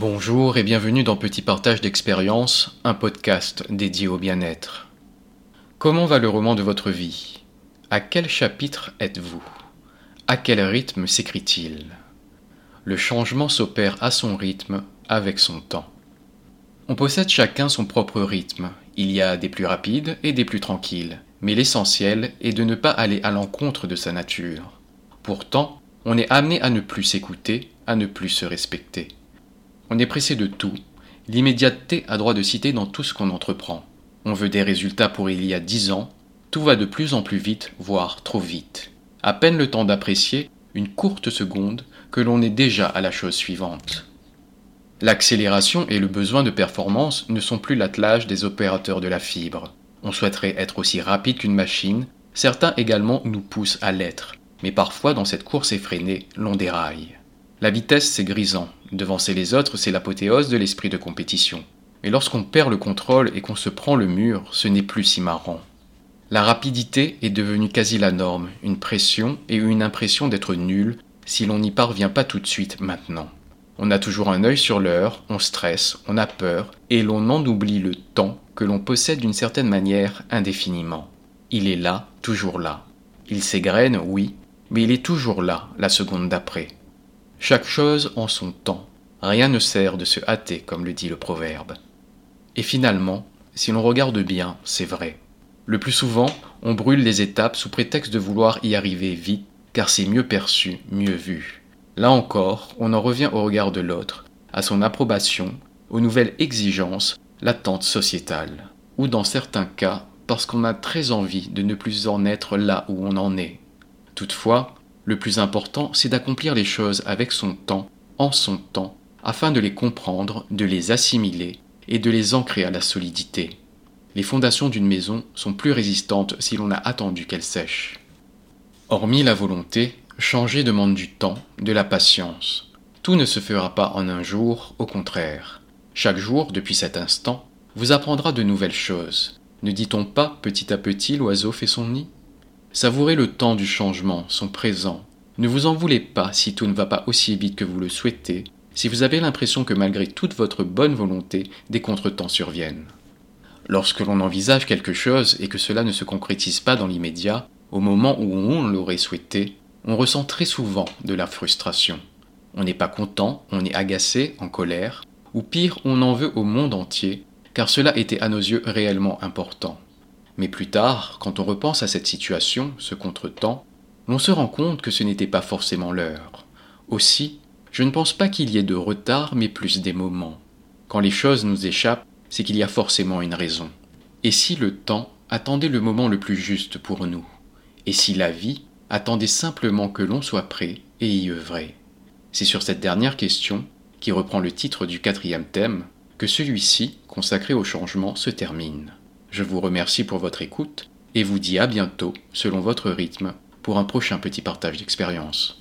Bonjour et bienvenue dans Petit Partage d'expérience, un podcast dédié au bien-être. Comment va le roman de votre vie? À quel chapitre êtes-vous? À quel rythme s'écrit-il? Le changement s'opère à son rythme, avec son temps. On possède chacun son propre rythme. Il y a des plus rapides et des plus tranquilles, mais l'essentiel est de ne pas aller à l'encontre de sa nature. Pourtant, on est amené à ne plus s'écouter, à ne plus se respecter. On est pressé de tout. L'immédiateté a droit de citer dans tout ce qu'on entreprend. On veut des résultats pour il y a dix ans. Tout va de plus en plus vite, voire trop vite. À peine le temps d'apprécier, une courte seconde, que l'on est déjà à la chose suivante. L'accélération et le besoin de performance ne sont plus l'attelage des opérateurs de la fibre. On souhaiterait être aussi rapide qu'une machine, certains également nous poussent à l'être, mais parfois dans cette course effrénée, l'on déraille. La vitesse, c'est grisant. Devancer les autres, c'est l'apothéose de l'esprit de compétition. Mais lorsqu'on perd le contrôle et qu'on se prend le mur, ce n'est plus si marrant. La rapidité est devenue quasi la norme, une pression et une impression d'être nul si l'on n'y parvient pas tout de suite maintenant. On a toujours un œil sur l'heure, on stresse, on a peur, et l'on en oublie le temps que l'on possède d'une certaine manière indéfiniment. Il est là, toujours là. Il s'égrène, oui, mais il est toujours là, la seconde d'après. Chaque chose en son temps. Rien ne sert de se hâter, comme le dit le proverbe. Et finalement, si l'on regarde bien, c'est vrai. Le plus souvent, on brûle les étapes sous prétexte de vouloir y arriver vite, car c'est mieux perçu, mieux vu. Là encore, on en revient au regard de l'autre, à son approbation, aux nouvelles exigences, l'attente sociétale. Ou dans certains cas, parce qu'on a très envie de ne plus en être là où on en est. Toutefois, le plus important, c'est d'accomplir les choses avec son temps, en son temps, afin de les comprendre, de les assimiler et de les ancrer à la solidité. Les fondations d'une maison sont plus résistantes si l'on a attendu qu'elles sèchent. Hormis la volonté, changer demande du temps, de la patience. Tout ne se fera pas en un jour, au contraire. Chaque jour, depuis cet instant, vous apprendra de nouvelles choses. Ne dit-on pas petit à petit l'oiseau fait son nid? Savourez le temps du changement, son présent. Ne vous en voulez pas si tout ne va pas aussi vite que vous le souhaitez, si vous avez l'impression que malgré toute votre bonne volonté, des contretemps surviennent. Lorsque l'on envisage quelque chose et que cela ne se concrétise pas dans l'immédiat, au moment où on l'aurait souhaité, on ressent très souvent de la frustration. On n'est pas content, on est agacé, en colère, ou pire, on en veut au monde entier, car cela était à nos yeux réellement important. Mais plus tard, quand on repense à cette situation, ce contretemps, on se rend compte que ce n'était pas forcément l'heure. Aussi, je ne pense pas qu'il y ait de retard, mais plus des moments. Quand les choses nous échappent, c'est qu'il y a forcément une raison. Et si le temps attendait le moment le plus juste pour nous? Et si la vie attendait simplement que l'on soit prêt et y œuvrer C'est sur cette dernière question, qui reprend le titre du quatrième thème, que celui-ci, consacré au changement, se termine. Je vous remercie pour votre écoute et vous dis à bientôt, selon votre rythme, pour un prochain petit partage d'expérience.